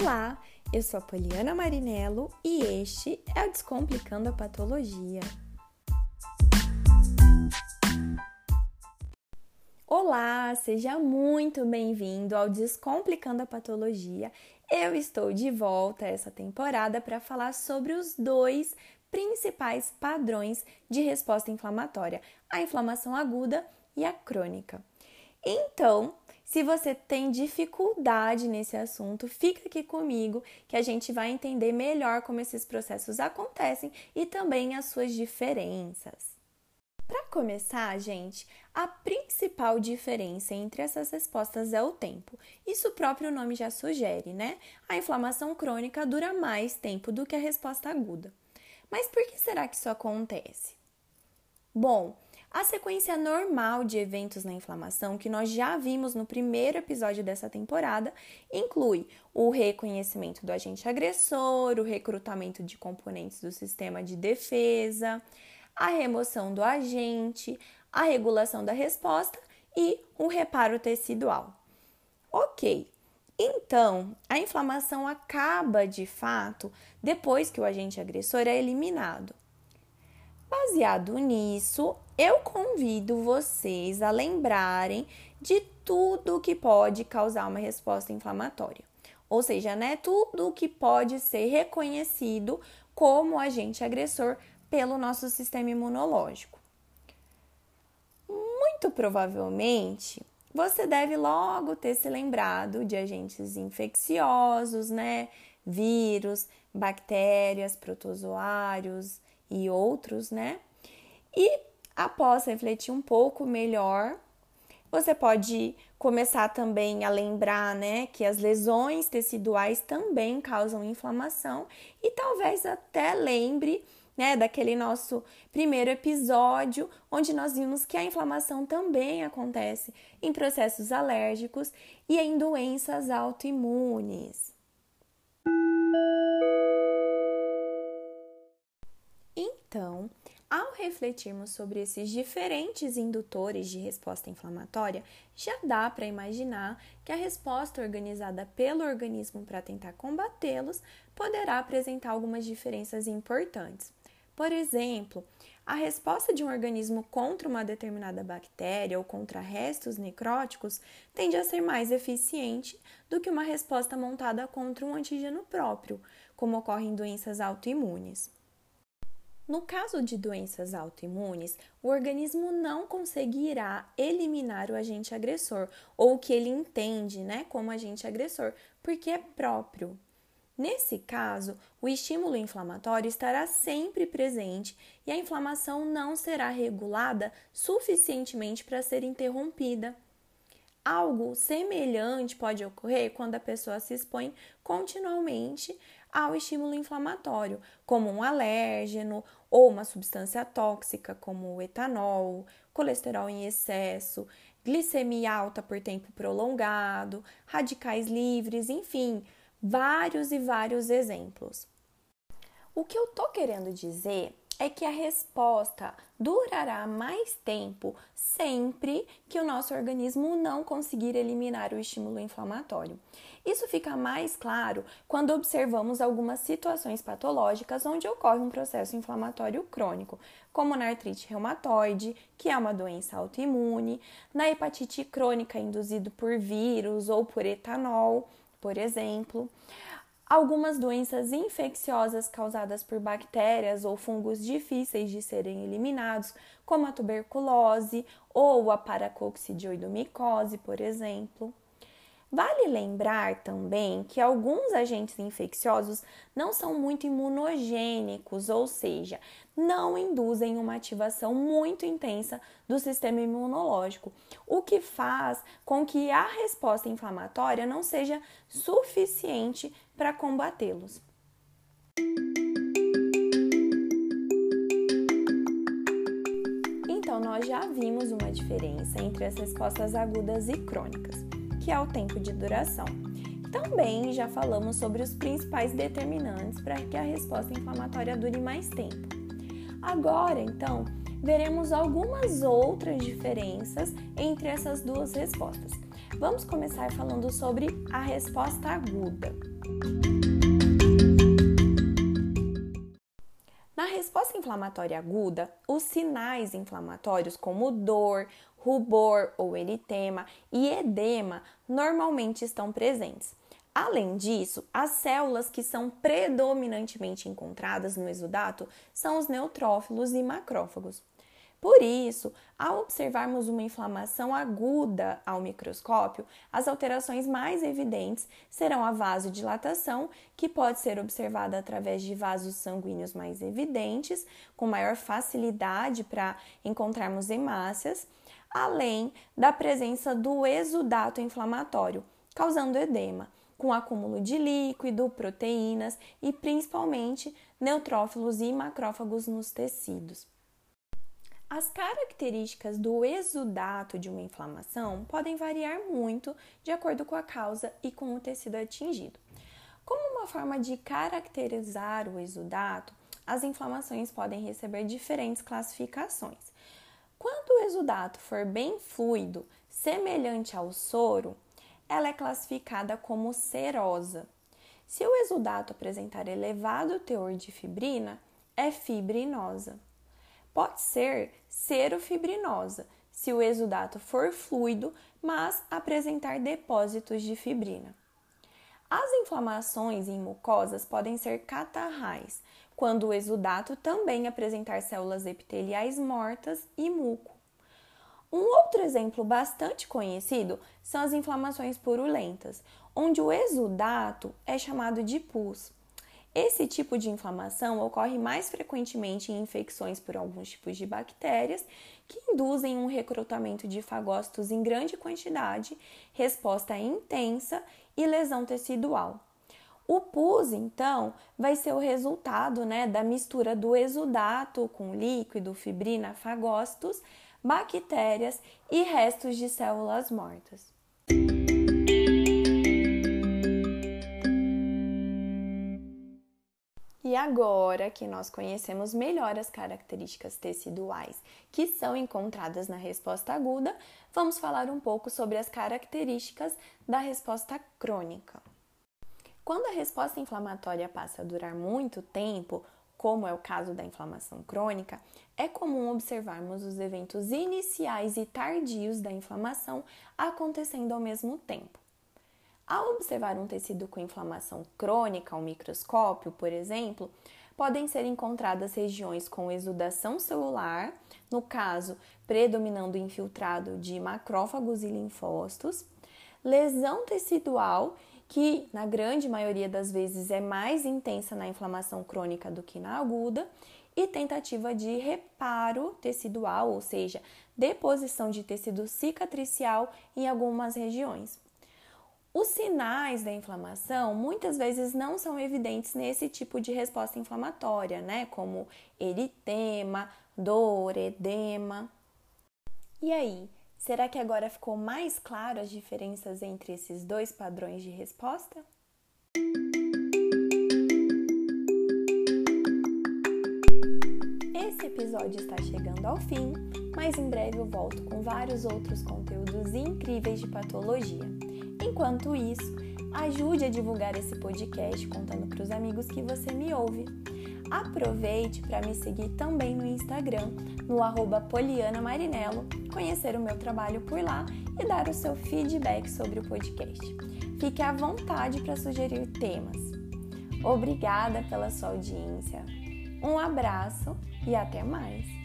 Olá, eu sou a Poliana Marinello e este é o Descomplicando a Patologia. Olá, seja muito bem-vindo ao Descomplicando a Patologia. Eu estou de volta essa temporada para falar sobre os dois principais padrões de resposta inflamatória: a inflamação aguda e a crônica. Então, se você tem dificuldade nesse assunto, fica aqui comigo que a gente vai entender melhor como esses processos acontecem e também as suas diferenças. Para começar, gente, a principal diferença entre essas respostas é o tempo. Isso o próprio nome já sugere, né? A inflamação crônica dura mais tempo do que a resposta aguda. Mas por que será que isso acontece? Bom, a sequência normal de eventos na inflamação, que nós já vimos no primeiro episódio dessa temporada, inclui o reconhecimento do agente agressor, o recrutamento de componentes do sistema de defesa, a remoção do agente, a regulação da resposta e o reparo tecidual. Ok, então a inflamação acaba de fato depois que o agente agressor é eliminado. Baseado nisso, eu convido vocês a lembrarem de tudo que pode causar uma resposta inflamatória. Ou seja, né, tudo que pode ser reconhecido como agente agressor pelo nosso sistema imunológico. Muito provavelmente, você deve logo ter se lembrado de agentes infecciosos, né? Vírus, bactérias, protozoários e outros, né? E Após refletir um pouco melhor, você pode começar também a lembrar, né, que as lesões teciduais também causam inflamação e talvez até lembre, né, daquele nosso primeiro episódio onde nós vimos que a inflamação também acontece em processos alérgicos e em doenças autoimunes. Então, ao refletirmos sobre esses diferentes indutores de resposta inflamatória, já dá para imaginar que a resposta organizada pelo organismo para tentar combatê-los poderá apresentar algumas diferenças importantes. Por exemplo, a resposta de um organismo contra uma determinada bactéria ou contra restos necróticos tende a ser mais eficiente do que uma resposta montada contra um antígeno próprio, como ocorre em doenças autoimunes. No caso de doenças autoimunes, o organismo não conseguirá eliminar o agente agressor, ou o que ele entende né, como agente agressor, porque é próprio. Nesse caso, o estímulo inflamatório estará sempre presente e a inflamação não será regulada suficientemente para ser interrompida. Algo semelhante pode ocorrer quando a pessoa se expõe continuamente ao estímulo inflamatório, como um alérgeno ou uma substância tóxica, como o etanol, colesterol em excesso, glicemia alta por tempo prolongado, radicais livres, enfim, vários e vários exemplos. O que eu tô querendo dizer é que a resposta durará mais tempo sempre o nosso organismo não conseguir eliminar o estímulo inflamatório. Isso fica mais claro quando observamos algumas situações patológicas onde ocorre um processo inflamatório crônico, como na artrite reumatoide, que é uma doença autoimune, na hepatite crônica induzida por vírus ou por etanol, por exemplo algumas doenças infecciosas causadas por bactérias ou fungos difíceis de serem eliminados, como a tuberculose ou a paracoccidioidomicose, por exemplo. Vale lembrar também que alguns agentes infecciosos não são muito imunogênicos, ou seja, não induzem uma ativação muito intensa do sistema imunológico, o que faz com que a resposta inflamatória não seja suficiente para combatê-los. Então, nós já vimos uma diferença entre as respostas agudas e crônicas que é o tempo de duração. Também já falamos sobre os principais determinantes para que a resposta inflamatória dure mais tempo. Agora, então, veremos algumas outras diferenças entre essas duas respostas. Vamos começar falando sobre a resposta aguda. Na resposta inflamatória aguda, os sinais inflamatórios como dor, rubor ou eritema e edema normalmente estão presentes. Além disso, as células que são predominantemente encontradas no exudato são os neutrófilos e macrófagos. Por isso, ao observarmos uma inflamação aguda ao microscópio, as alterações mais evidentes serão a vasodilatação, que pode ser observada através de vasos sanguíneos mais evidentes, com maior facilidade para encontrarmos hemácias, além da presença do exudato inflamatório, causando edema, com acúmulo de líquido, proteínas e principalmente neutrófilos e macrófagos nos tecidos. As características do exudato de uma inflamação podem variar muito de acordo com a causa e com o tecido atingido. Como uma forma de caracterizar o exudato, as inflamações podem receber diferentes classificações. Quando o exudato for bem fluido, semelhante ao soro, ela é classificada como serosa. Se o exudato apresentar elevado teor de fibrina, é fibrinosa. Pode ser serofibrinosa, se o exudato for fluido, mas apresentar depósitos de fibrina. As inflamações em mucosas podem ser catarrais, quando o exudato também apresentar células epiteliais mortas e muco. Um outro exemplo bastante conhecido são as inflamações purulentas, onde o exudato é chamado de pus. Esse tipo de inflamação ocorre mais frequentemente em infecções por alguns tipos de bactérias que induzem um recrutamento de fagócitos em grande quantidade, resposta intensa e lesão tecidual. O pus, então, vai ser o resultado né, da mistura do exudato com líquido, fibrina, fagócitos, bactérias e restos de células mortas. E agora que nós conhecemos melhor as características teciduais que são encontradas na resposta aguda, vamos falar um pouco sobre as características da resposta crônica. Quando a resposta inflamatória passa a durar muito tempo, como é o caso da inflamação crônica, é comum observarmos os eventos iniciais e tardios da inflamação acontecendo ao mesmo tempo. Ao observar um tecido com inflamação crônica ao microscópio, por exemplo, podem ser encontradas regiões com exudação celular, no caso, predominando infiltrado de macrófagos e linfócitos, lesão tecidual, que na grande maioria das vezes é mais intensa na inflamação crônica do que na aguda, e tentativa de reparo tecidual, ou seja, deposição de tecido cicatricial em algumas regiões. Os sinais da inflamação muitas vezes não são evidentes nesse tipo de resposta inflamatória, né? Como eritema, dor, edema. E aí, será que agora ficou mais claro as diferenças entre esses dois padrões de resposta? Esse episódio está chegando ao fim, mas em breve eu volto com vários outros conteúdos incríveis de patologia. Enquanto isso, ajude a divulgar esse podcast contando para os amigos que você me ouve. Aproveite para me seguir também no Instagram, no arroba Poliana conhecer o meu trabalho por lá e dar o seu feedback sobre o podcast. Fique à vontade para sugerir temas. Obrigada pela sua audiência. Um abraço e até mais!